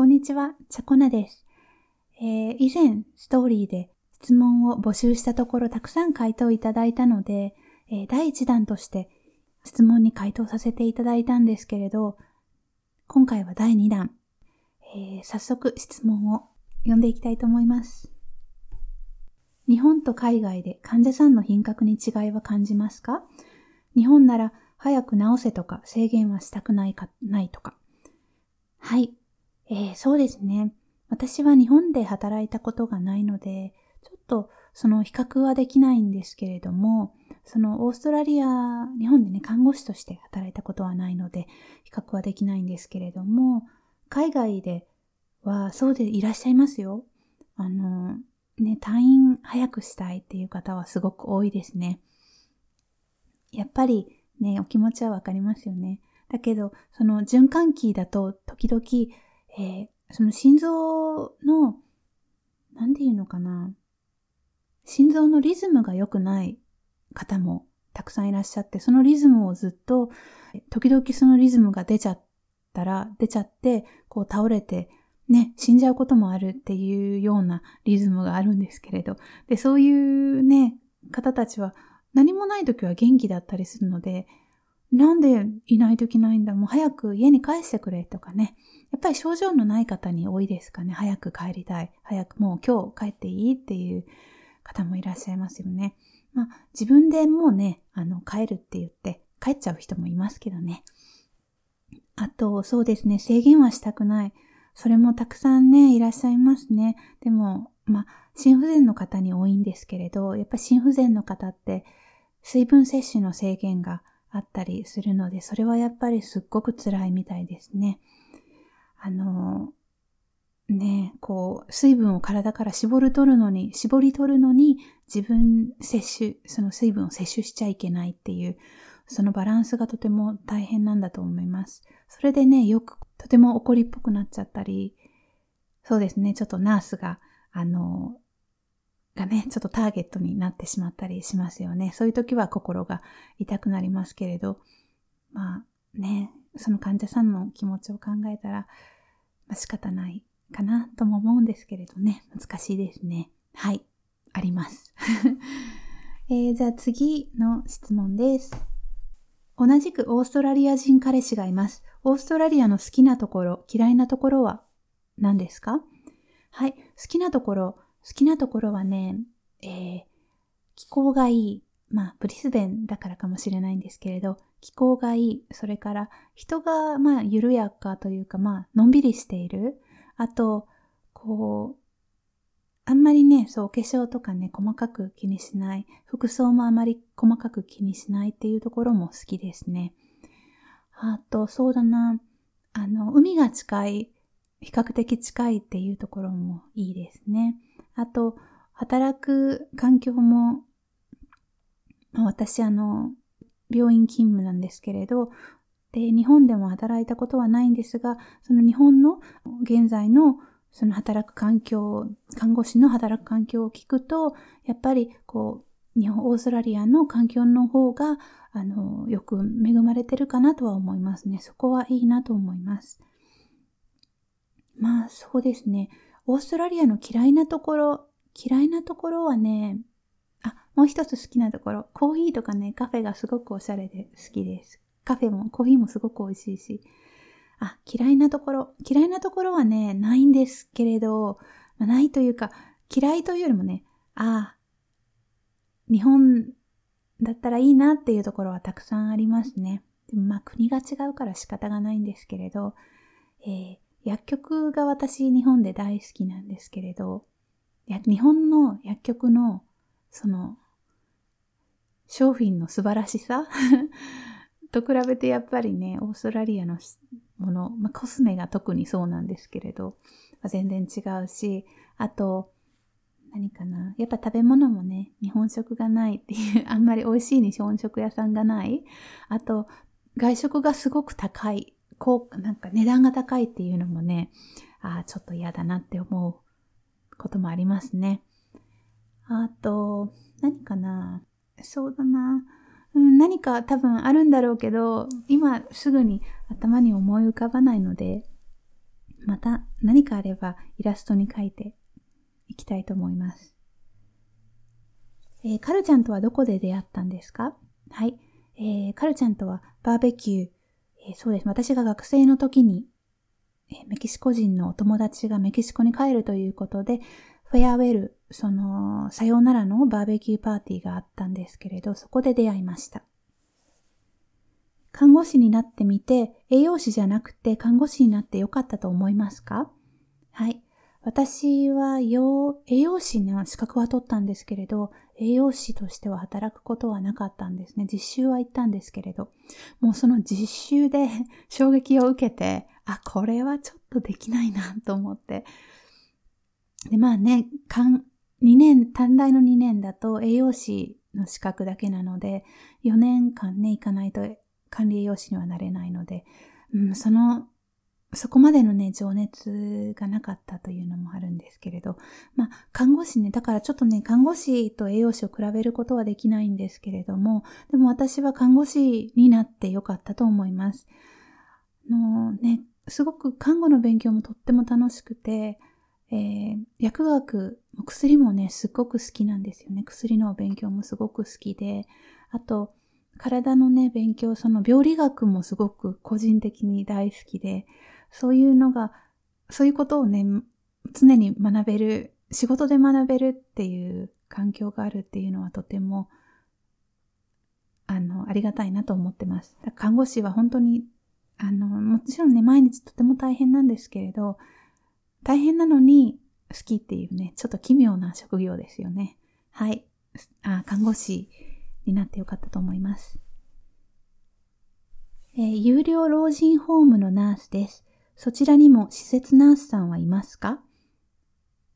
こんにちは、チャコナです。えー、以前、ストーリーで質問を募集したところたくさん回答いただいたので、えー、第1弾として質問に回答させていただいたんですけれど、今回は第2弾、えー、早速質問を読んでいきたいと思います。日本と海外で患者さんの品格に違いは感じますか？日本なら早く治せとか制限はしたくないか、ないとか。はい。えー、そうですね。私は日本で働いたことがないので、ちょっとその比較はできないんですけれども、そのオーストラリア、日本でね、看護師として働いたことはないので、比較はできないんですけれども、海外ではそうでいらっしゃいますよ。あの、ね、退院早くしたいっていう方はすごく多いですね。やっぱりね、お気持ちはわかりますよね。だけど、その循環器だと時々えー、その心臓の、なんていうのかな。心臓のリズムが良くない方もたくさんいらっしゃって、そのリズムをずっと、時々そのリズムが出ちゃったら、出ちゃって、こう倒れて、ね、死んじゃうこともあるっていうようなリズムがあるんですけれど、で、そういうね、方たちは何もない時は元気だったりするので、なんでいないといけないんだもう早く家に帰してくれとかね。やっぱり症状のない方に多いですかね。早く帰りたい。早くもう今日帰っていいっていう方もいらっしゃいますよね。まあ自分でもうね、あの帰るって言って帰っちゃう人もいますけどね。あと、そうですね、制限はしたくない。それもたくさんね、いらっしゃいますね。でも、まあ、心不全の方に多いんですけれど、やっぱ心不全の方って水分摂取の制限があったりするので、それはやっぱりすっごく辛いみたいですね。あの、ね、こう、水分を体から絞り取るのに、絞り取るのに自分摂取、その水分を摂取しちゃいけないっていう、そのバランスがとても大変なんだと思います。それでね、よくとても怒りっぽくなっちゃったり、そうですね、ちょっとナースが、あの、がね、ちょっとターゲットになってしまったりしますよね。そういう時は心が痛くなりますけれど、まあね、その患者さんの気持ちを考えたら、まあ、仕方ないかなとも思うんですけれどね、難しいですね。はい、あります。えー、じゃあ次の質問です。同じくオーストラリア人彼氏がいます。オーストラリアの好きなところ、嫌いなところは何ですか？はい、好きなところ、好きなところはね、えー、気候がいい。まあ、ブリスベンだからかもしれないんですけれど、気候がいい。それから、人が、まあ、緩やかというか、まあ、のんびりしている。あと、こう、あんまりね、そう、お化粧とかね、細かく気にしない。服装もあまり細かく気にしないっていうところも好きですね。あと、そうだな。あの、海が近い、比較的近いっていうところもいいですね。あと、働く環境も、ま、私あの、病院勤務なんですけれど、で、日本でも働いたことはないんですが、その日本の現在のその働く環境、看護師の働く環境を聞くと、やっぱりこう、日本、オーストラリアの環境の方が、あの、よく恵まれてるかなとは思いますね。そこはいいなと思います。まあ、そうですね。オーストラリアの嫌いなところ、嫌いなところはね、もう一つ好きなところ。コーヒーとかね、カフェがすごくおしゃれで好きです。カフェも、コーヒーもすごく美味しいし。あ、嫌いなところ。嫌いなところはね、ないんですけれど、まあ、ないというか、嫌いというよりもね、ああ日本だったらいいなっていうところはたくさんありますね。でもまあ国が違うから仕方がないんですけれど、えー、薬局が私日本で大好きなんですけれど、日本の薬局のその商品の素晴らしさ？と比べてやっぱりね、オーストラリアのもの、まあ、コスメが特にそうなんですけれど、まあ、全然違うし、あと、何かな？やっぱ食べ物もね、日本食がないっていう、あんまり美味しい日本食屋さんがない。あと、外食がすごく高い。こう、なんか値段が高いっていうのもね、ああ、ちょっと嫌だなって思うこともありますね。あと、何かな？そうだな。うん、何か多分あるんだろうけど、今すぐに頭に思い浮かばないので、また何かあればイラストに描いていきたいと思います。えー、カルちゃんとはどこで出会ったんですか？はい。えー、カルちゃんとはバーベキュー、えー、そうです。私が学生の時に、えメキシコ人のお友達がメキシコに帰るということで、フェアウェル、その、さようならのバーベキューパーティーがあったんですけれど、そこで出会いました。看護師になってみて、栄養士じゃなくて看護師になってよかったと思いますか？はい。私は栄養士の資格は取ったんですけれど、栄養士としては働くことはなかったんですね。実習は行ったんですけれど、もうその実習で 衝撃を受けて、あ、これはちょっとできないなと思って。で、まあね、2年、短大の2年だと栄養士の資格だけなので、4年間ね、行かないと管理栄養士にはなれないので、うん、その、そこまでのね、情熱がなかったというのもあるんですけれど、まあ、看護師ね、だからちょっとね、看護師と栄養士を比べることはできないんですけれども、でも私は看護師になってよかったと思います。のね、すごく看護の勉強もとっても楽しくて、えー、薬学、薬もね、すっごく好きなんですよね。薬の勉強もすごく好きで、あと、体のね、勉強、その病理学もすごく個人的に大好きで、そういうのが、そういうことをね、常に学べる、仕事で学べるっていう環境があるっていうのはとても、あの、ありがたいなと思ってます。看護師は本当に、あの、もちろんね、毎日とても大変なんですけれど、大変なのに好きっていうね、ちょっと奇妙な職業ですよね。はい。あ看護師になってよかったと思います。えー、有料老人ホームのナースです。そちらにも施設ナースさんはいますか？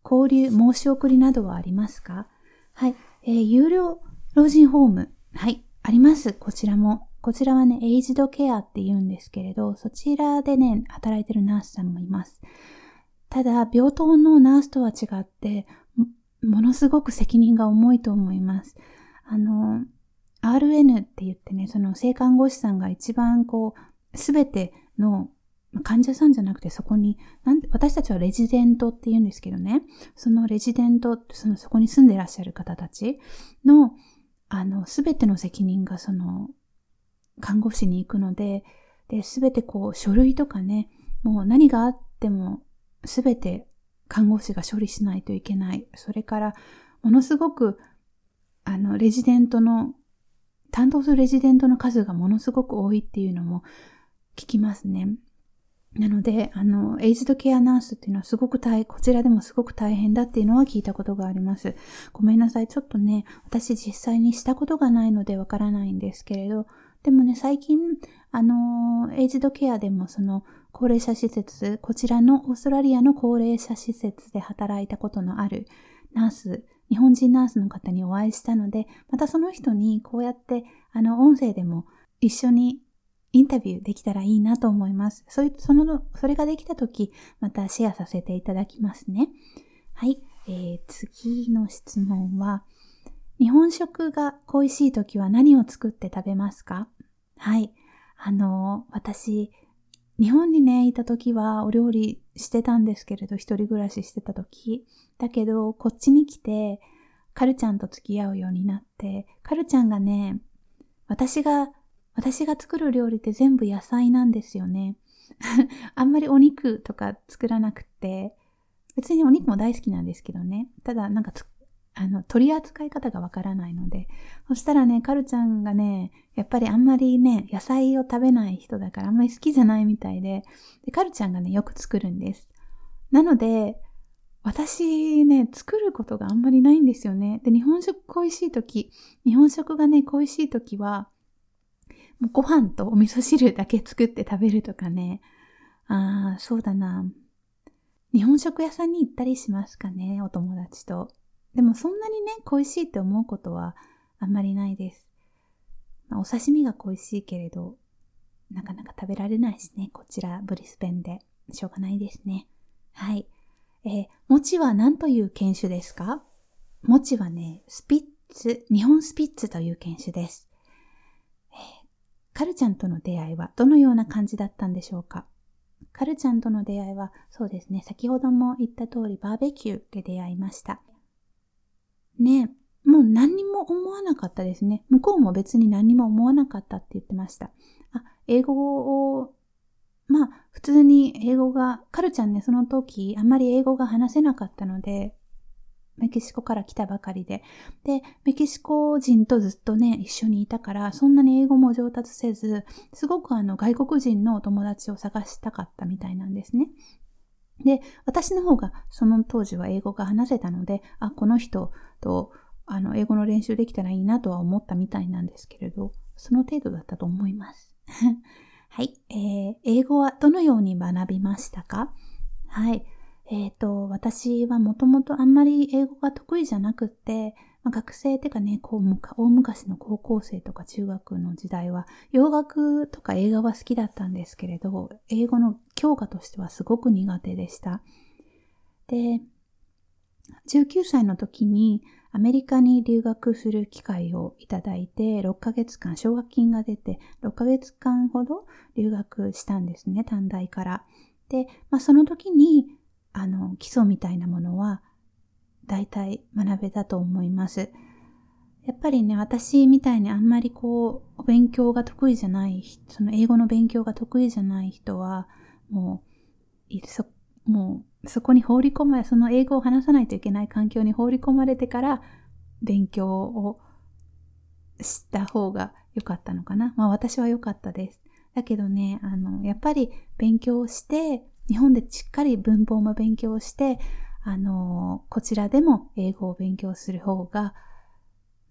交流、申し送りなどはありますか？はい、えー、有料老人ホーム。はい、あります。こちらも。こちらはね、エイジドケアって言うんですけれど、そちらでね、働いてるナースさんもいます。ただ、病棟のナースとは違って、ものすごく責任が重いと思います。あの、RN って言ってね、その性看護師さんが一番こう、すべての患者さんじゃなくてそこに、なん私たちはレジデントって言うんですけどね、そのレジデント、そのそこに住んでらっしゃる方たちの、あの、すべての責任がその、看護師に行くので、で、すべてこう、書類とかね、もう何があっても、すべて看護師が処理しないといけない。それから、ものすごく、あの、レジデントの担当するレジデントの数がものすごく多いっていうのも聞きますね。なので、あの、エイズドケアナースっていうのはすごく大、こちらでもすごく大変だっていうのは聞いたことがあります。ごめんなさい。ちょっとね、私実際にしたことがないのでわからないんですけれど、でもね、最近、あの、エイズドケアでもその、高齢者施設、こちらのオーストラリアの高齢者施設で働いたことのあるナース日本人ナースの方にお会いしたので、またその人にこうやってあの音声でも一緒にインタビューできたらいいなと思います。そういうその、それができたとき、またシェアさせていただきますね。はい。えー、次の質問は、日本食が恋しいときは何を作って食べますか？はい。あの、私、日本にね、いた時はお料理してたんですけれど、一人暮らししてた時。だけど、こっちに来て、カルちゃんと付き合うようになって、カルちゃんがね、私が、私が作る料理って全部野菜なんですよね。あんまりお肉とか作らなくて、別にお肉も大好きなんですけどね。ただ、なんかあの、取り扱い方がわからないので。そしたらね、カルちゃんがね、やっぱりあんまりね、野菜を食べない人だからあんまり好きじゃないみたいで、でカルちゃんがね、よく作るんです。なので、私ね、作ることがあんまりないんですよね。で、日本食恋しい時、日本食がね、恋しい時は、もうご飯とお味噌汁だけ作って食べるとかね。ああ、そうだな。日本食屋さんに行ったりしますかね、お友達と。でもそんなにね、恋しいって思うことはあんまりないです。まあ、お刺身が恋しいけれど、なかなか食べられないしね、こちらブリスベンで。しょうがないですね。はい。えー、餅は何という犬種ですか？餅はね、スピッツ、日本スピッツという犬種です。えー、カルちゃんとの出会いはどのような感じだったんでしょうか？カルちゃんとの出会いは、そうですね、先ほども言った通りバーベキューで出会いました。ねもう何にも思わなかったですね。向こうも別に何にも思わなかったって言ってました。あ、英語を、まあ、普通に英語が、カルちゃんね、その時、あんまり英語が話せなかったので、メキシコから来たばかりで。で、メキシコ人とずっとね、一緒にいたから、そんなに英語も上達せず、すごくあの、外国人のお友達を探したかったみたいなんですね。で、私の方がその当時は英語が話せたので、あ、この人とあの英語の練習できたらいいなとは思ったみたいなんですけれど、その程度だったと思います。はい、えー、英語はどのように学びましたか？はい。えっ、ー、と、私はもともとあんまり英語が得意じゃなくて、まあ、学生っていうかね、こう大昔の高校生とか中学の時代は洋楽とか映画は好きだったんですけれど、英語の教科としてはすごく苦手でした。で、19歳の時にアメリカに留学する機会をいただいて、6ヶ月間奨学金が出て、6ヶ月間ほど留学したんですね、短大から。で、まあ、その時に、あの、基礎みたいなものは、大体学べたと思います。やっぱりね、私みたいにあんまりこう、お勉強が得意じゃないその英語の勉強が得意じゃない人は、もう、いそ、もう、そこに放り込まれ、その英語を話さないといけない環境に放り込まれてから勉強をした方が良かったのかな。まあ私は良かったです。だけどね、あの、やっぱり勉強して、日本でしっかり文法も勉強して、あの、こちらでも英語を勉強する方が、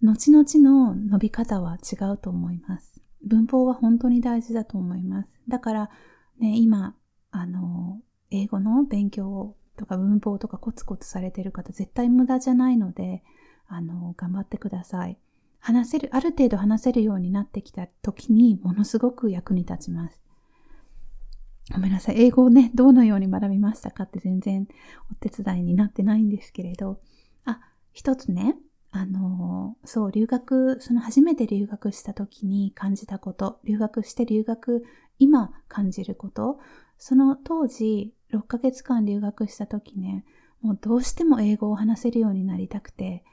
後々の伸び方は違うと思います。文法は本当に大事だと思います。だから、ね、今、あの、英語の勉強とか文法とかコツコツされてる方、絶対無駄じゃないので、あの、頑張ってください。話せる、ある程度話せるようになってきた時に、ものすごく役に立ちます。ごめんなさい。英語をね、どのように学びましたかって全然お手伝いになってないんですけれど、あ、一つね、あの、そう、留学、その初めて留学した時に感じたこと、留学して留学、今感じること、その当時、6ヶ月間留学した時ね、もうどうしても英語を話せるようになりたくて、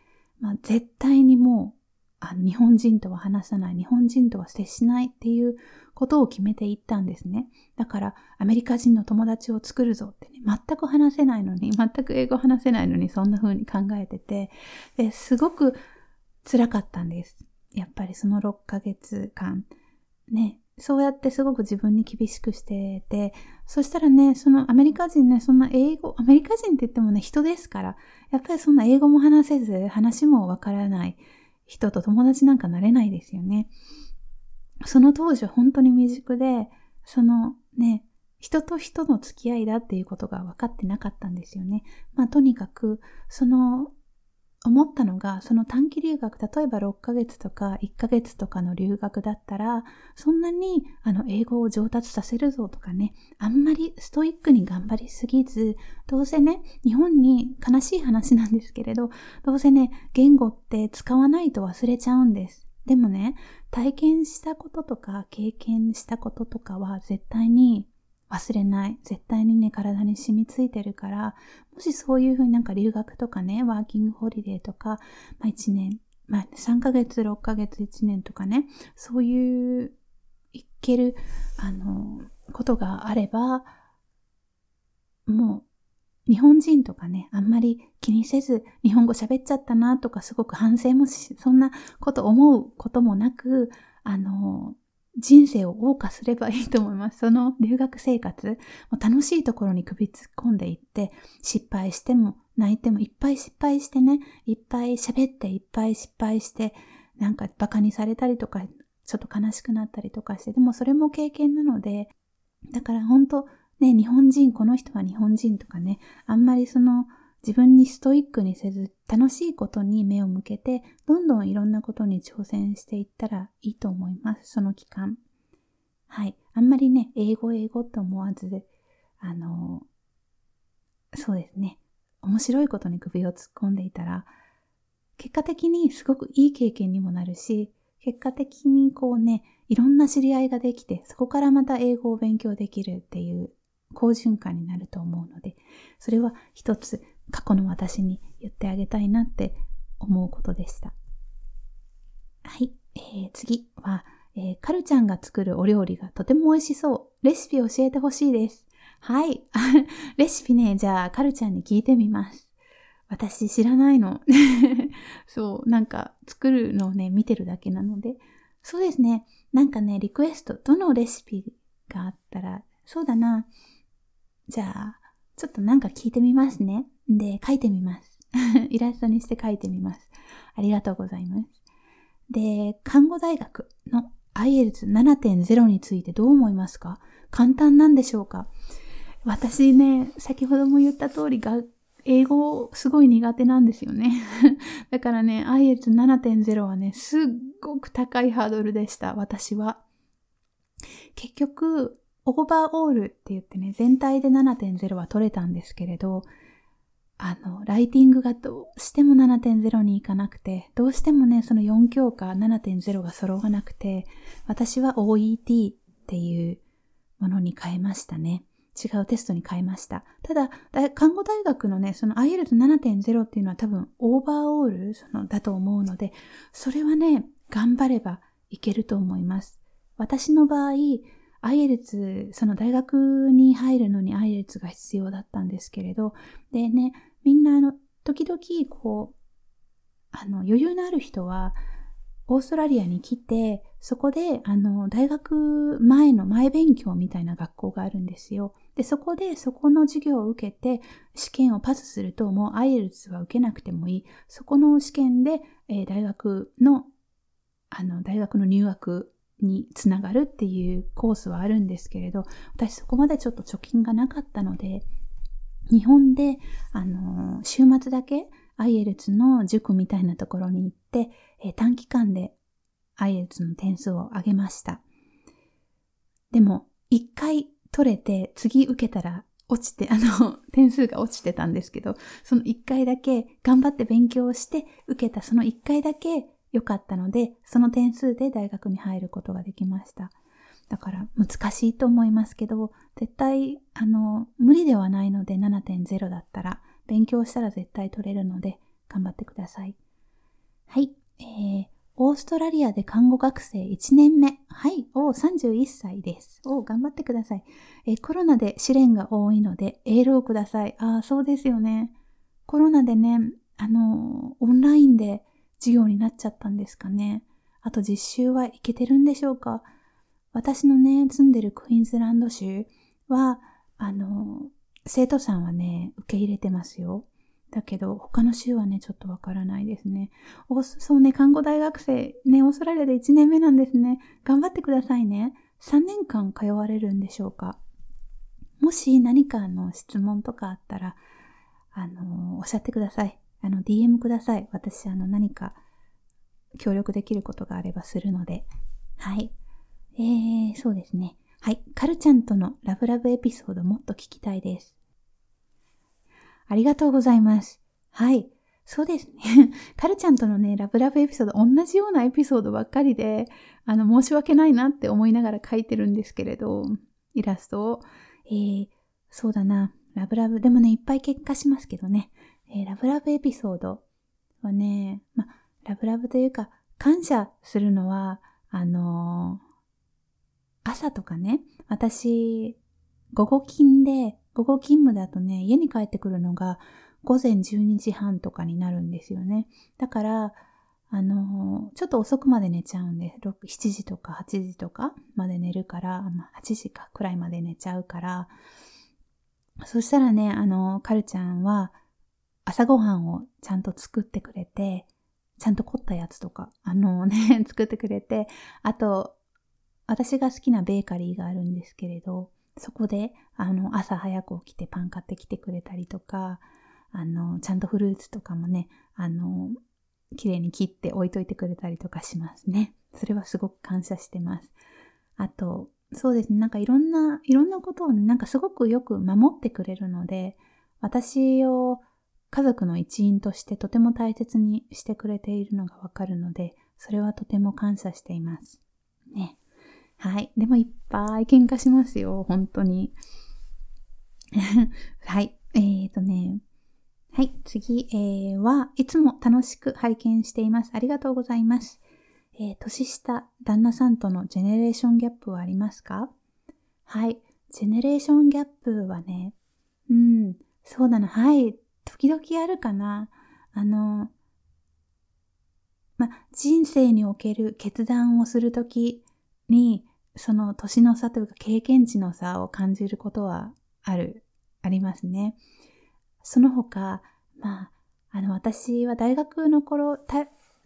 まあ、絶対にもうあの日本人とは話さない、日本人とは接しないっていうことを決めていったんですね。だからアメリカ人の友達を作るぞってね、全く話せないのに、全く英語話せないのにそんな風に考えてて、ですごく辛かったんです。やっぱりその6ヶ月間、ね、そうやってすごく自分に厳しくしてて、そしたらね、そのアメリカ人ね、そんな英語、アメリカ人って言ってもね、人ですから、やっぱりそんな英語も話せず、話もわからない。人と友達なんかなれないですよね。その当時は本当に未熟で、そのね、人と人の付き合いだっていうことが分かってなかったんですよね。まあとにかく、その思ったのが、その短期留学、例えば6ヶ月とか1ヶ月とかの留学だったら、そんなにあの英語を上達させるぞとかね、あんまりストイックに頑張りすぎず、どうせね、日本に悲しい話なんですけれど、どうせね、言語って使わないと忘れちゃうんです。でもね、体験したこととか経験したこととかは絶対に忘れない。絶対にね、体に染みついてるから、もしそういうふうになんか留学とかね、ワーキングホリデーとか、まあ1年、まあ3ヶ月、6ヶ月、1年とかね、そういういける、あの、ことがあれば、もう日本人とかね、あんまり気にせず、日本語喋っちゃったなとか、すごく反省もし、そんなこと思うこともなく、あの、人生を謳歌すればいいと思います。その留学生活、楽しいところに首突っ込んでいって、失敗しても泣いてもいっぱい失敗してね、いっぱい喋っていっぱい失敗して、なんか馬鹿にされたりとか、ちょっと悲しくなったりとかして、でもそれも経験なので、だから本当ね、日本人、この人は日本人とかね、あんまりその自分にストイックにせず、楽しいことに目を向けて、どんどんいろんなことに挑戦していったらいいと思います、その期間。はい。あんまりね、英語英語って思わず、あの、そうですね。面白いことに首を突っ込んでいたら、結果的にすごくいい経験にもなるし、結果的にこうね、いろんな知り合いができて、そこからまた英語を勉強できるっていう好循環になると思うので、それは一つ過去の私に言ってあげたいなって思うことでした。はい、えー、次は、えー、カルちゃんが作るお料理がとても美味しそう。レシピ教えてほしいです。はい。レシピね、じゃあ、カルちゃんに聞いてみます。私知らないの。そう、なんか作るのをね、見てるだけなので。そうですね。なんかね、リクエスト、どのレシピがあったら、そうだな。じゃあ、ちょっとなんか聞いてみますね。で、書いてみます。イラストにして書いてみます。ありがとうございます。で、看護大学の IELTS7.0 についてどう思いますか？簡単なんでしょうか？私ね、先ほども言った通りが、英語すごい苦手なんですよね。だからね、IELTS7.0 はね、すっごく高いハードルでした、私は。結局、オーバーオールって言ってね、全体で7.0は取れたんですけれど、あの、ライティングがどうしても7.0に行かなくて、どうしてもね、その4教科7.0が揃わなくて、私は OET っていうものに変えましたね。違うテストに変えました。ただ、看護大学のね、その IELTS7.0 っていうのは多分オーバーオールそのだと思うので、それはね、頑張ればいけると思います。私の場合、IELTS、その大学に入るのに IELTS が必要だったんですけれど、でね、みんなあの、時々こう、あの、余裕のある人は、オーストラリアに来て、そこで、あの、大学前の前勉強みたいな学校があるんですよ。で、そこで、そこの授業を受けて、試験をパスすると、もう IELTS は受けなくてもいい。そこの試験で、えー、大学の、あの、大学の入学につながるっていうコースはあるんですけれど、私そこまでちょっと貯金がなかったので、日本で、あの、週末だけ IELTS の塾みたいなところに行って、え、短期間で IELTS の点数を上げました。でも、一回取れて次受けたら落ちて、あの、点数が落ちてたんですけど、その一回だけ頑張って勉強して受けたその一回だけ良かったので、その点数で大学に入ることができました。だから難しいと思いますけど、絶対、あの、無理ではないので7.0だったら、勉強したら絶対取れるので、頑張ってください。はい。えー、オーストラリアで看護学生1年目。はい。お31歳です。お頑張ってください、えー、コロナで試練が多いので、エールをください。ああ、そうですよね。コロナでね、あの、オンラインで授業になっちゃったんですかね。あと実習はいけてるんでしょうか私のね、住んでるクイーンズランド州は、あの、生徒さんはね、受け入れてますよ。だけど、他の州はね、ちょっとわからないですね。そうね、看護大学生、ね、オーストラリアで1年目なんですね。頑張ってくださいね。3年間通われるんでしょうかもし何かの質問とかあったら、あの、おっしゃってください。あの、DM ください。私、あの、何か協力できることがあればするので。はい。えー、そうですね。はい。カルちゃんとのラブラブエピソードもっと聞きたいです。ありがとうございます。はい。そうですね。カルちゃんとのね、ラブラブエピソード、同じようなエピソードばっかりで、あの、申し訳ないなって思いながら書いてるんですけれど、イラストを。えー、そうだな。ラブラブ。でもね、いっぱい結果しますけどね。えー、ラブラブエピソードはね、ま、ラブラブというか、感謝するのは、あのー朝とかね、私、午後勤で、午後勤務だとね、家に帰ってくるのが午前12時半とかになるんですよね。だから、あの、ちょっと遅くまで寝ちゃうんで、7時とか8時とかまで寝るから、まあ、8時かくらいまで寝ちゃうから、そしたらね、あの、カルちゃんは朝ごはんをちゃんと作ってくれて、ちゃんと凝ったやつとか、あのね、作ってくれて、あと、私が好きなベーカリーがあるんですけれど、そこで、あの、朝早く起きてパン買ってきてくれたりとか、あの、ちゃんとフルーツとかもね、あの、綺麗に切って置いといてくれたりとかしますね。それはすごく感謝してます。あと、そうですね、なんかいろんな、いろんなことをね、なんかすごくよく守ってくれるので、私を家族の一員としてとても大切にしてくれているのがわかるので、それはとても感謝しています。ね。はい。でもいっぱい喧嘩しますよ、本当に。はい。えーとね。はい。次、えー、は、いつも楽しく拝見しています。ありがとうございます。えー、年下旦那さんとのジェネレーションギャップはありますか？はい。ジェネレーションギャップはね、うん、そうだな。はい。時々あるかな。あの、ま、人生における決断をするときに、その年の差というか経験値の差を感じることはある、ありますね。その他、まあ、あの、私は大学の頃、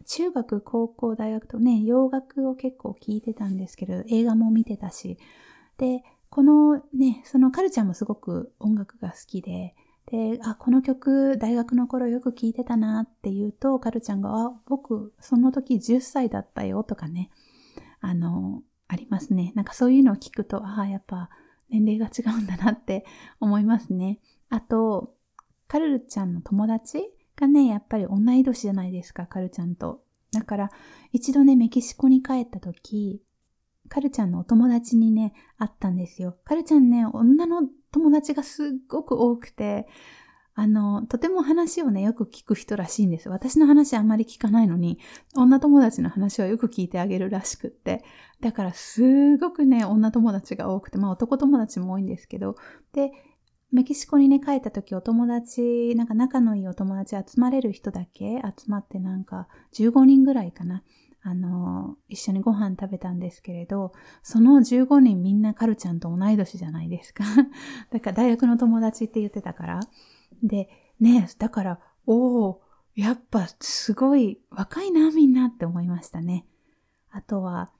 中学、高校、大学とね、洋楽を結構聴いてたんですけど、映画も見てたし、で、このね、そのカルチャーもすごく音楽が好きで、で、あ、この曲大学の頃よく聴いてたなって言うと、カルちゃんが、あ、僕その時10歳だったよとかね、あの、ありますね。なんかそういうのを聞くと、ああ、やっぱ年齢が違うんだなって 思いますね。あと、カルルちゃんの友達がね、やっぱり同い年じゃないですか、カルちゃんと。だから、一度ね、メキシコに帰った時、カルちゃんのお友達にね、会ったんですよ。カルちゃんね、女の友達がすっごく多くて、あの、とても話をね、よく聞く人らしいんです。私の話あんまり聞かないのに、女友達の話はよく聞いてあげるらしくって。だからすごくね、女友達が多くて、まあ男友達も多いんですけど、で、メキシコにね、帰った時お友達、なんか仲のいいお友達集まれる人だけ集まってなんか15人ぐらいかな。あの、一緒にご飯食べたんですけれど、その15人みんなカルちゃんと同い年じゃないですか。だから大学の友達って言ってたから。で、ね、だから、おお、やっぱすごい若いなみんなって思いましたね。あとは、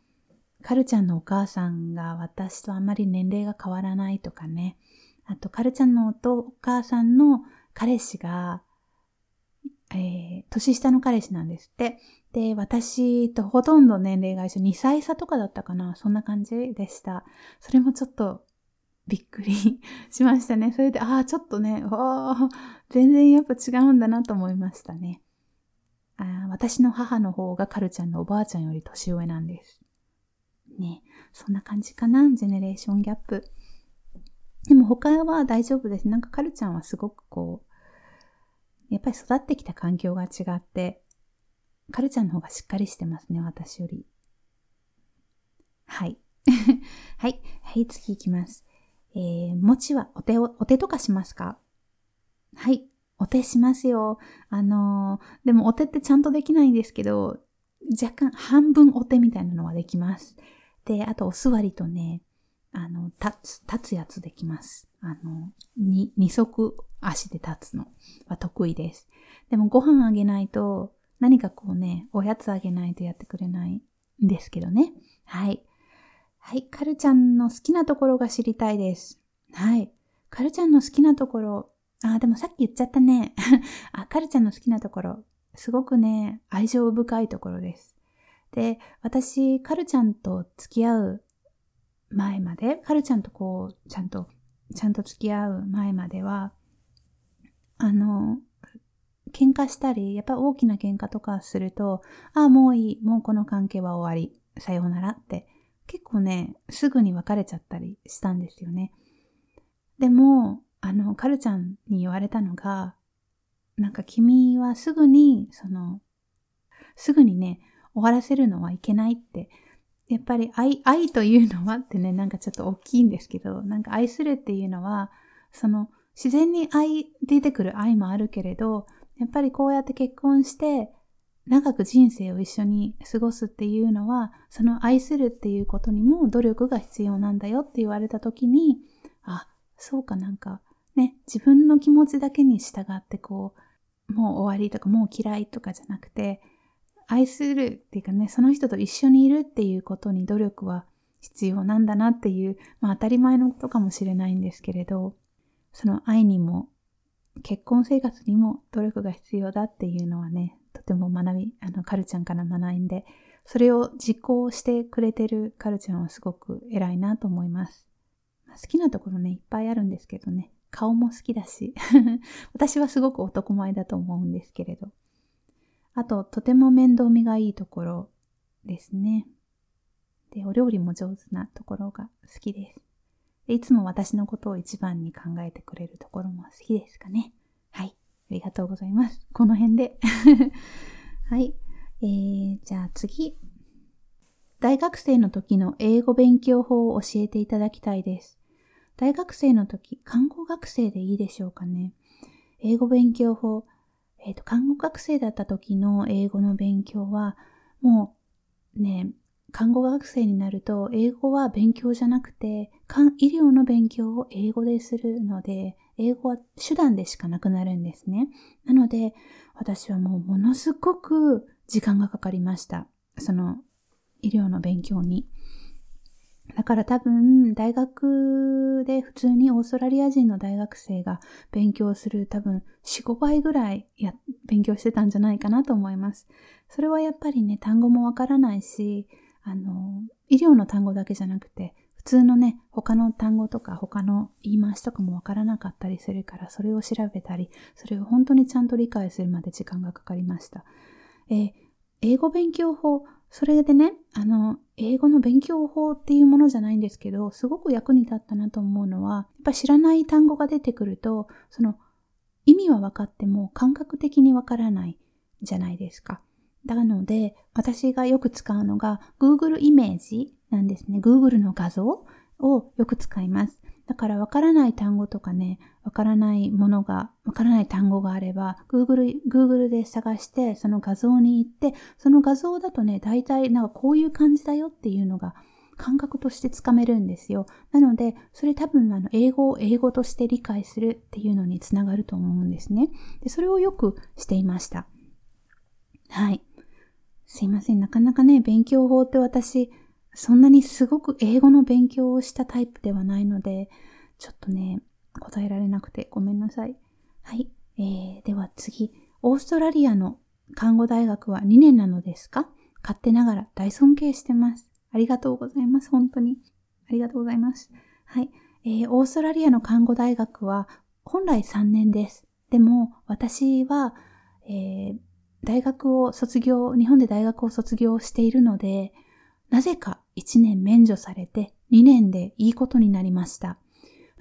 カルちゃんのお母さんが私とあんまり年齢が変わらないとかね。あと、カルちゃんのお母さんの彼氏が、えー、年下の彼氏なんですって。で、私とほとんど年齢が一緒、2歳差とかだったかな、そんな感じでした。それもちょっとびっくりしましたね。それで、ああ、ちょっとね、全然やっぱ違うんだなと思いましたね。あ私の母の方がカルちゃんのおばあちゃんより年上なんです。ね、そんな感じかな、ジェネレーションギャップ。でも他は大丈夫です。なんかカルちゃんはすごくこう、やっぱり育ってきた環境が違って、カルちゃんの方がしっかりしてますね、私より。はい。はい。はい、次いきます。えー、餅はお手を、お手とかしますか？はい。お手しますよ。あのー、でもお手ってちゃんとできないんですけど、若干半分お手みたいなのはできます。で、あとお座りとね、あの、立つ、立つやつできます。あの、に、二足足で立つのは得意です。でもご飯あげないと、何かこうね、おやつあげないとやってくれないんですけどね。はい。はい。カルちゃんの好きなところが知りたいです。はい。カルちゃんの好きなところ。あ、でもさっき言っちゃったね。あ、カルちゃんの好きなところ。すごくね、愛情深いところです。で、私、カルちゃんと付き合う前まで、カルちゃんとこう、ちゃんと、ちゃんと付き合う前までは、あの、喧嘩したり、やっぱ大きな喧嘩とかすると、ああ、もういい、もうこの関係は終わり、さようならって、結構ね、すぐに別れちゃったりしたんですよね。でも、あの、カルちゃんに言われたのが、なんか君はすぐに、その、すぐにね、終わらせるのはいけないって、やっぱり愛、愛というのはってね、なんかちょっと大きいんですけど、なんか愛するっていうのは、その、自然に愛、出てくる愛もあるけれど、やっぱりこうやって結婚して長く人生を一緒に過ごすっていうのはその愛するっていうことにも努力が必要なんだよって言われた時にあそうかなんかね自分の気持ちだけに従ってこうもう終わりとかもう嫌いとかじゃなくて愛するっていうかねその人と一緒にいるっていうことに努力は必要なんだなっていう、まあ、当たり前のことかもしれないんですけれどその愛にも結婚生活にも努力が必要だっていうのはね、とても学び、あの、カルちゃんから学んで、それを実行してくれてるカルちゃんはすごく偉いなと思います。ま好きなところね、いっぱいあるんですけどね、顔も好きだし、私はすごく男前だと思うんですけれど。あと、とても面倒見がいいところですね。で、お料理も上手なところが好きです。いつも私のことを一番に考えてくれるところも好きですかね。はい。ありがとうございます。この辺で。はい。えー、じゃあ次。大学生の時の英語勉強法を教えていただきたいです。大学生の時、看護学生でいいでしょうかね。英語勉強法。えっ、ー、と、看護学生だった時の英語の勉強は、もうね、看護学生になると、英語は勉強じゃなくて、医療の勉強を英語でするので、英語は手段でしかなくなるんですね。なので、私はもうものすごく時間がかかりました。その医療の勉強に。だから多分、大学で普通にオーストラリア人の大学生が勉強する多分4、5倍ぐらいや勉強してたんじゃないかなと思います。それはやっぱりね、単語もわからないし、あの、医療の単語だけじゃなくて、通のね、他の単語とか他の言い回しとかもわからなかったりするから、それを調べたり、それを本当にちゃんと理解するまで時間がかかりました。えー、英語勉強法、それでね、あの、英語の勉強法っていうものじゃないんですけど、すごく役に立ったなと思うのは、やっぱ知らない単語が出てくると、その意味は分かっても感覚的にわからないじゃないですか。なので、私がよく使うのが Google イメージなんですね。Google の画像をよく使います。だからわからない単語とかね、わからないものが、わからない単語があれば、Google、Google で探して、その画像に行って、その画像だとね、大体なんかこういう感じだよっていうのが感覚としてつかめるんですよ。なので、それ多分あの英語を英語として理解するっていうのにつながると思うんですね。でそれをよくしていました。はい。すいません。なかなかね、勉強法って私、そんなにすごく英語の勉強をしたタイプではないので、ちょっとね、答えられなくてごめんなさい。はい。えー、では次。オーストラリアの看護大学は2年なのですか？勝手ながら大尊敬してます。ありがとうございます。本当に。ありがとうございます。はい。えー、オーストラリアの看護大学は本来3年です。でも私は、えー、大学を卒業、日本で大学を卒業しているので、なぜか1年免除されて2年でいいことになりました。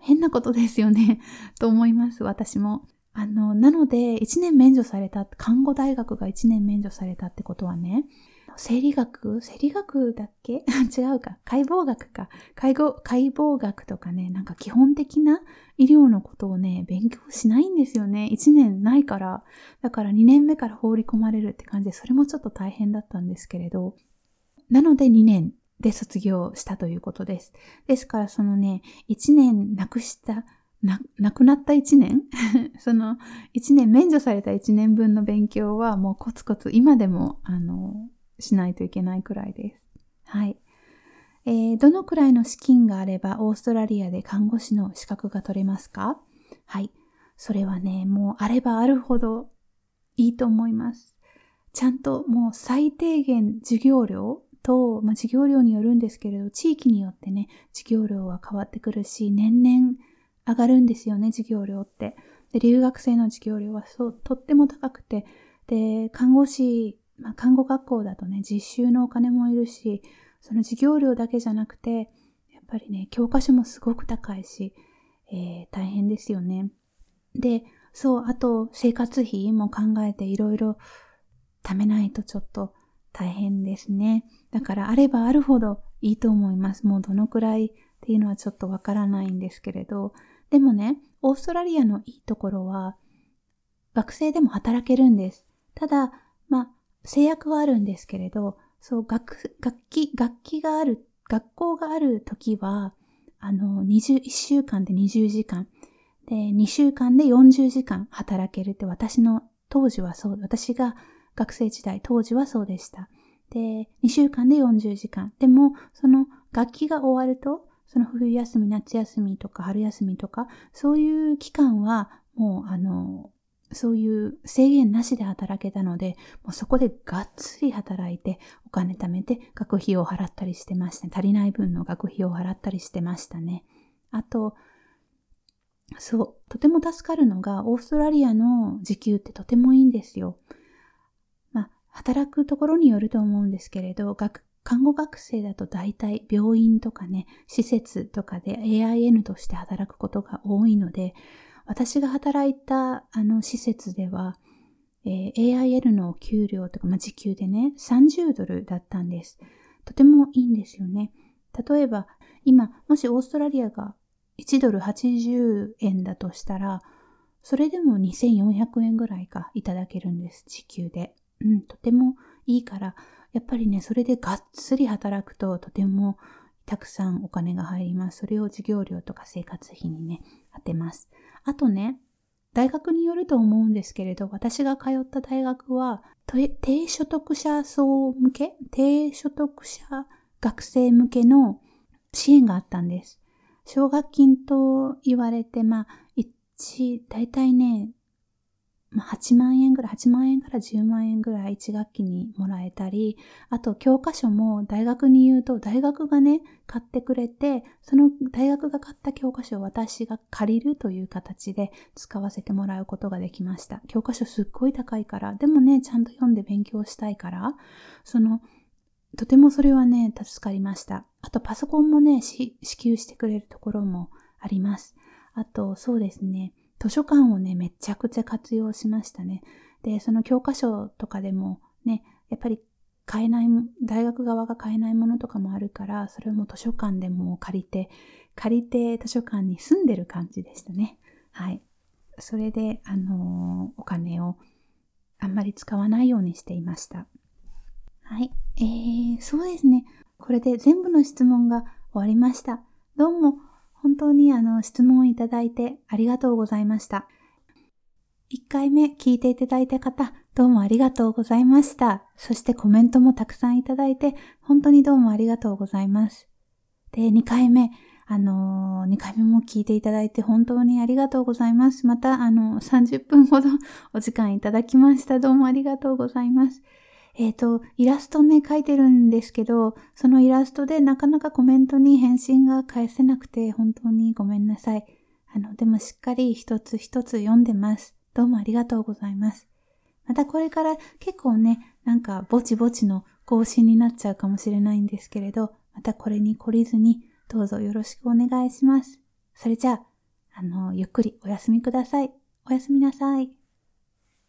変なことですよね と思います、私も。あの、なので、1年免除された、看護大学が1年免除されたってことはね、生理学生理学だっけ？違うか。解剖学か。解解剖学とかね、なんか基本的な医療のことをね、勉強しないんですよね。1年ないから。だから2年目から放り込まれるって感じで、それもちょっと大変だったんですけれど。なので2年で卒業したということです。ですからそのね、1年なくしたな、亡くなった1年？その1年免除された1年分の勉強はもうコツコツ今でもあのしないといけないくらいです。はい。えー、どのくらいの資金があればオーストラリアで看護師の資格が取れますか？はい。それはね、もうあればあるほどいいと思います。ちゃんともう最低限授業料と、まあ、授業料によるんですけれど、地域によってね、授業料は変わってくるし、年々上がるんですよね、授業料って。で、留学生の授業料はそう、とっても高くて、で、看護師まあ、看護学校だとね、実習のお金もいるし、その授業料だけじゃなくて、やっぱりね、教科書もすごく高いし、えー、大変ですよね。で、そう、あと生活費も考えていろいろ貯めないとちょっと大変ですね。だからあればあるほどいいと思います。もうどのくらいっていうのはちょっとわからないんですけれど。でもね、オーストラリアのいいところは、学生でも働けるんです。ただ、まあ、制約はあるんですけれど、そう、学、楽器、楽器がある、学校がある時は、あの、20、1週間で20時間、で、2週間で40時間働けるって私の当時はそう、私が学生時代当時はそうでした。で、2週間で40時間。でも、その楽器が終わると、その冬休み、夏休みとか春休みとか、そういう期間はもう、あの、そういう制限なしで働けたので、もうそこでがっつり働いて、お金貯めて学費を払ったりしてました。足りない分の学費を払ったりしてましたね。あと、そう、とても助かるのが、オーストラリアの時給ってとてもいいんですよ。働くところによると思うんですけれど、学看護学生だと大体病院とかね、施設とかで AIN として働くことが多いので、私が働いたあの施設では、えー、AIL の給料とか、まあ、時給でね、30ドルだったんです。とてもいいんですよね。例えば、今、もしオーストラリアが1ドル80円だとしたら、それでも2400円ぐらいかいただけるんです、時給で。うん、とてもいいから、やっぱりね、それでがっつり働くととてもたくさんお金が入ります。それを授業料とか生活費にね、当てます。あとね、大学によると思うんですけれど、私が通った大学は、低所得者層向け、低所得者学生向けの支援があったんです。奨学金と言われて、まあ、一、大体ね、8万円ぐらい、8万円から10万円ぐらい1学期にもらえたり、あと教科書も大学に言うと大学がね、買ってくれて、その大学が買った教科書を私が借りるという形で使わせてもらうことができました。教科書すっごい高いから、でもね、ちゃんと読んで勉強したいから、その、とてもそれはね、助かりました。あとパソコンもね、支給してくれるところもあります。あと、そうですね。図書館をね、めちゃくちゃ活用しましたね。で、その教科書とかでもね、やっぱり買えない、大学側が買えないものとかもあるから、それも図書館でも借りて、借りて図書館に住んでる感じでしたね。はい。それで、あのー、お金をあんまり使わないようにしていました。はい。えー、そうですね。これで全部の質問が終わりました。どうも本当にあの質問いただいてありがとうございました。1回目聞いていただいた方、どうもありがとうございました。そしてコメントもたくさんいただいて、本当にどうもありがとうございます。で、2回目、あのー、2回目も聞いていただいて本当にありがとうございます。また、あの、30分ほどお時間いただきました。どうもありがとうございます。えっ、ー、と、イラストね、書いてるんですけど、そのイラストでなかなかコメントに返信が返せなくて、本当にごめんなさい。あの、でもしっかり一つ一つ読んでます。どうもありがとうございます。またこれから結構ね、なんかぼちぼちの更新になっちゃうかもしれないんですけれど、またこれに懲りずに、どうぞよろしくお願いします。それじゃあ、あの、ゆっくりお休みください。おやすみなさい。